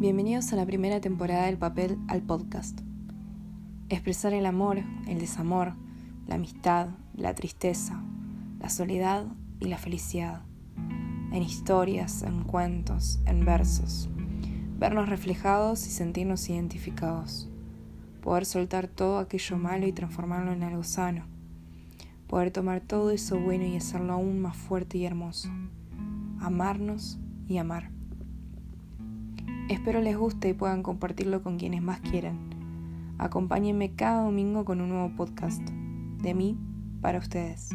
Bienvenidos a la primera temporada del papel al podcast. Expresar el amor, el desamor, la amistad, la tristeza, la soledad y la felicidad. En historias, en cuentos, en versos. Vernos reflejados y sentirnos identificados. Poder soltar todo aquello malo y transformarlo en algo sano. Poder tomar todo eso bueno y hacerlo aún más fuerte y hermoso. Amarnos y amar. Espero les guste y puedan compartirlo con quienes más quieran. Acompáñenme cada domingo con un nuevo podcast. De mí, para ustedes.